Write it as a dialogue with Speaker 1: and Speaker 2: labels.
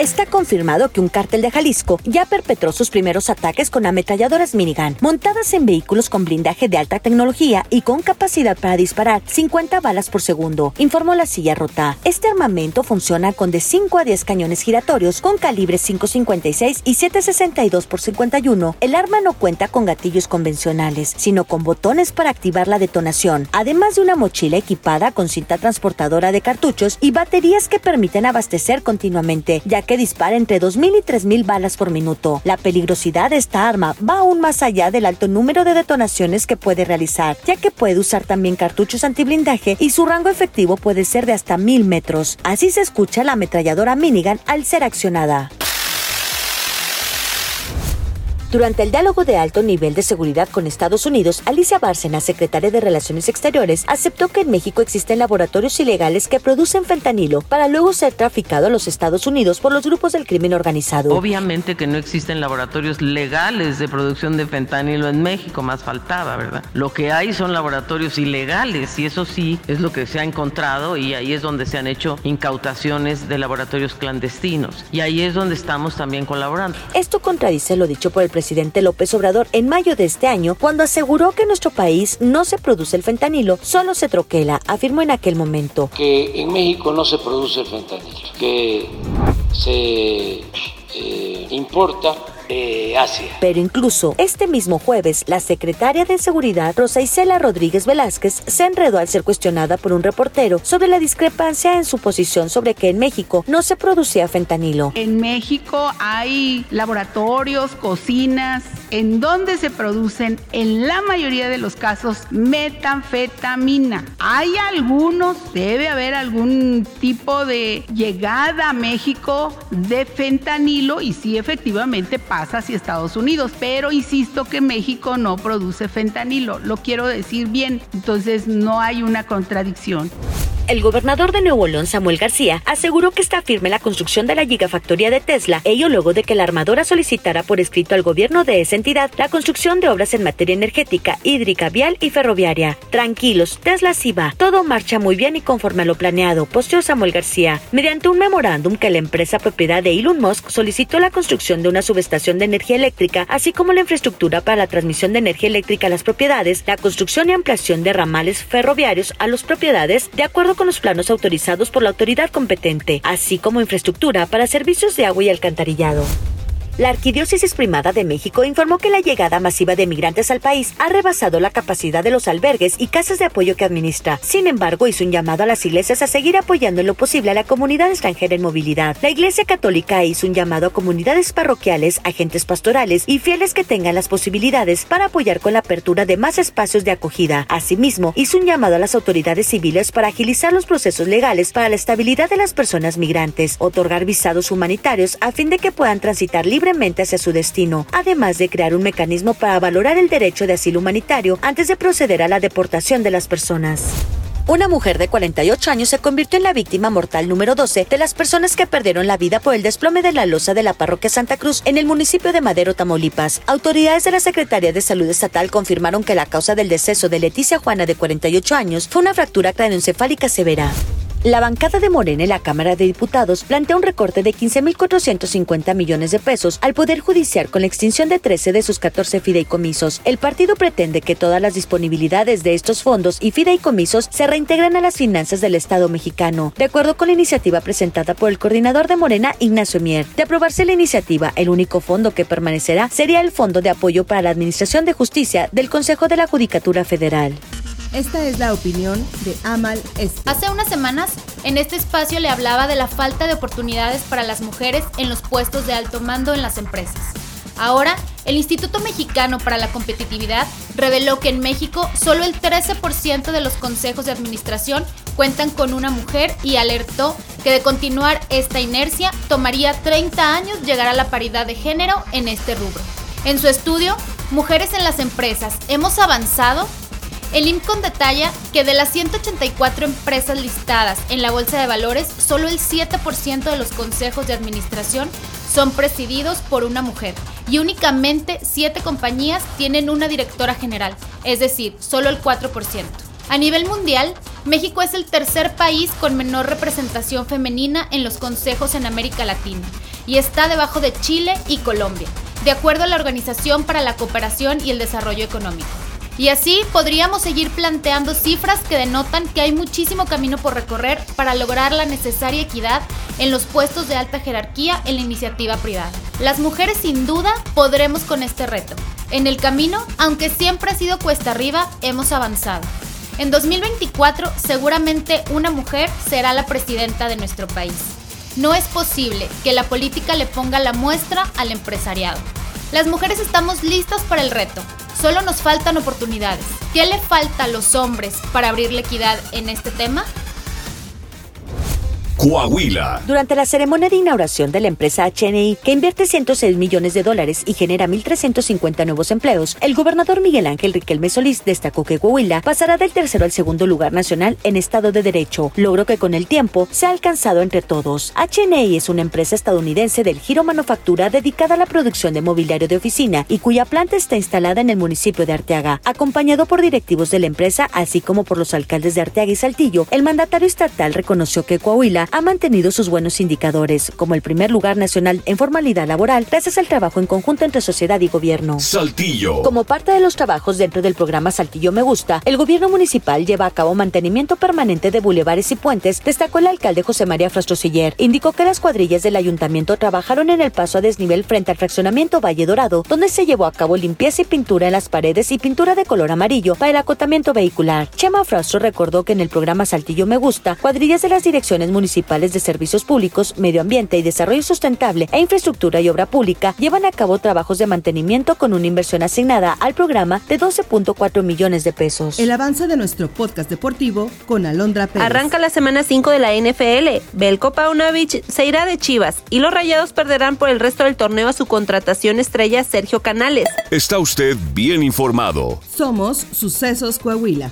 Speaker 1: Está confirmado que un cártel de Jalisco ya perpetró sus primeros ataques con ametralladoras minigun, montadas en vehículos con blindaje de alta tecnología y con capacidad para disparar 50 balas por segundo, informó la silla rota. Este armamento funciona con de 5 a 10 cañones giratorios con calibres 5.56 y 7.62 por 51. El arma no cuenta con gatillos convencionales, sino con botones para activar la detonación, además de una mochila equipada con cinta transportadora de cartuchos y baterías que permiten abastecer continuamente, ya que dispara entre 2.000 y 3.000 balas por minuto. La peligrosidad de esta arma va aún más allá del alto número de detonaciones que puede realizar, ya que puede usar también cartuchos antiblindaje y su rango efectivo puede ser de hasta 1.000 metros. Así se escucha la ametralladora minigun al ser accionada. Durante el diálogo de alto nivel de seguridad con Estados Unidos, Alicia Bárcena, secretaria de Relaciones Exteriores, aceptó que en México existen laboratorios ilegales que producen fentanilo para luego ser traficado a los Estados Unidos por los grupos del crimen organizado.
Speaker 2: Obviamente que no existen laboratorios legales de producción de fentanilo en México, más faltaba, ¿verdad? Lo que hay son laboratorios ilegales y eso sí es lo que se ha encontrado y ahí es donde se han hecho incautaciones de laboratorios clandestinos y ahí es donde estamos también colaborando.
Speaker 1: Esto contradice lo dicho por el presidente López Obrador en mayo de este año, cuando aseguró que en nuestro país no se produce el fentanilo, solo se troquela, afirmó en aquel momento.
Speaker 3: que en México no se produce el fentanilo, que se eh, importa de Asia.
Speaker 1: Pero incluso este mismo jueves, la secretaria de Seguridad, Rosa Isela Rodríguez Velázquez, se enredó al ser cuestionada por un reportero sobre la discrepancia en su posición sobre que en México no se producía fentanilo.
Speaker 4: En México hay laboratorios, cocinas, en donde se producen, en la mayoría de los casos, metanfetamina. Hay algunos, debe haber algún tipo de llegada a México de fentanilo y sí efectivamente hacia Estados Unidos, pero insisto que México no produce fentanilo, lo quiero decir bien, entonces no hay una contradicción.
Speaker 1: El gobernador de Nuevo León, Samuel García, aseguró que está firme la construcción de la gigafactoría de Tesla, ello luego de que la armadora solicitara por escrito al gobierno de esa entidad la construcción de obras en materia energética, hídrica, vial y ferroviaria. Tranquilos, Tesla sí va, todo marcha muy bien y conforme a lo planeado, posteó Samuel García. Mediante un memorándum que la empresa propiedad de Elon Musk solicitó la construcción de una subestación de energía eléctrica, así como la infraestructura para la transmisión de energía eléctrica a las propiedades, la construcción y ampliación de ramales ferroviarios a las propiedades, de acuerdo con los planos autorizados por la autoridad competente, así como infraestructura para servicios de agua y alcantarillado. La Arquidiócesis Primada de México informó que la llegada masiva de migrantes al país ha rebasado la capacidad de los albergues y casas de apoyo que administra. Sin embargo, hizo un llamado a las iglesias a seguir apoyando en lo posible a la comunidad extranjera en movilidad. La Iglesia Católica hizo un llamado a comunidades parroquiales, agentes pastorales y fieles que tengan las posibilidades para apoyar con la apertura de más espacios de acogida. Asimismo, hizo un llamado a las autoridades civiles para agilizar los procesos legales para la estabilidad de las personas migrantes, otorgar visados humanitarios a fin de que puedan transitar libremente hacia su destino, además de crear un mecanismo para valorar el derecho de asilo humanitario antes de proceder a la deportación de las personas. Una mujer de 48 años se convirtió en la víctima mortal número 12 de las personas que perdieron la vida por el desplome de la losa de la parroquia Santa Cruz en el municipio de Madero, Tamaulipas. Autoridades de la Secretaría de Salud Estatal confirmaron que la causa del deceso de Leticia Juana de 48 años fue una fractura craneoencefálica severa. La bancada de Morena en la Cámara de Diputados plantea un recorte de 15.450 millones de pesos al Poder Judicial con la extinción de 13 de sus 14 fideicomisos. El partido pretende que todas las disponibilidades de estos fondos y fideicomisos se reintegren a las finanzas del Estado mexicano, de acuerdo con la iniciativa presentada por el coordinador de Morena, Ignacio Mier. De aprobarse la iniciativa, el único fondo que permanecerá sería el Fondo de Apoyo para la Administración de Justicia del Consejo de la Judicatura Federal.
Speaker 5: Esta es la opinión de Amal Este.
Speaker 6: Hace unas semanas, en este espacio le hablaba de la falta de oportunidades para las mujeres en los puestos de alto mando en las empresas. Ahora, el Instituto Mexicano para la Competitividad reveló que en México solo el 13% de los consejos de administración cuentan con una mujer y alertó que de continuar esta inercia tomaría 30 años llegar a la paridad de género en este rubro. En su estudio, Mujeres en las Empresas, ¿hemos avanzado? El IMCON detalla que de las 184 empresas listadas en la Bolsa de Valores, solo el 7% de los consejos de administración son presididos por una mujer y únicamente 7 compañías tienen una directora general, es decir, solo el 4%. A nivel mundial, México es el tercer país con menor representación femenina en los consejos en América Latina y está debajo de Chile y Colombia, de acuerdo a la Organización para la Cooperación y el Desarrollo Económico. Y así podríamos seguir planteando cifras que denotan que hay muchísimo camino por recorrer para lograr la necesaria equidad en los puestos de alta jerarquía en la iniciativa privada. Las mujeres sin duda podremos con este reto. En el camino, aunque siempre ha sido cuesta arriba, hemos avanzado. En 2024 seguramente una mujer será la presidenta de nuestro país. No es posible que la política le ponga la muestra al empresariado. Las mujeres estamos listas para el reto. Solo nos faltan oportunidades. ¿Qué le falta a los hombres para abrir la equidad en este tema?
Speaker 7: Coahuila.
Speaker 1: Durante la ceremonia de inauguración de la empresa HNI, que invierte 106 millones de dólares y genera 1.350 nuevos empleos, el gobernador Miguel Ángel Riquelme Solís destacó que Coahuila pasará del tercero al segundo lugar nacional en Estado de Derecho, logro que con el tiempo se ha alcanzado entre todos. HNI es una empresa estadounidense del giro manufactura dedicada a la producción de mobiliario de oficina y cuya planta está instalada en el municipio de Arteaga. Acompañado por directivos de la empresa, así como por los alcaldes de Arteaga y Saltillo, el mandatario estatal reconoció que Coahuila ha mantenido sus buenos indicadores, como el primer lugar nacional en formalidad laboral, gracias al trabajo en conjunto entre sociedad y gobierno.
Speaker 7: Saltillo.
Speaker 1: Como parte de los trabajos dentro del programa Saltillo Me Gusta, el gobierno municipal lleva a cabo mantenimiento permanente de bulevares y puentes, destacó el alcalde José María Frastrosiller. Indicó que las cuadrillas del ayuntamiento trabajaron en el paso a desnivel frente al fraccionamiento Valle Dorado, donde se llevó a cabo limpieza y pintura en las paredes y pintura de color amarillo para el acotamiento vehicular. Chema Frastro recordó que en el programa Saltillo Me Gusta, cuadrillas de las direcciones municipales de Servicios Públicos, Medio Ambiente y Desarrollo Sustentable e Infraestructura y Obra Pública llevan a cabo trabajos de mantenimiento con una inversión asignada al programa de 12.4 millones de pesos.
Speaker 5: El avance de nuestro podcast deportivo con Alondra Pérez.
Speaker 8: Arranca la semana 5 de la NFL. Belko Paunovic se irá de Chivas y los Rayados perderán por el resto del torneo a su contratación estrella Sergio Canales.
Speaker 7: Está usted bien informado.
Speaker 5: Somos Sucesos Coahuila.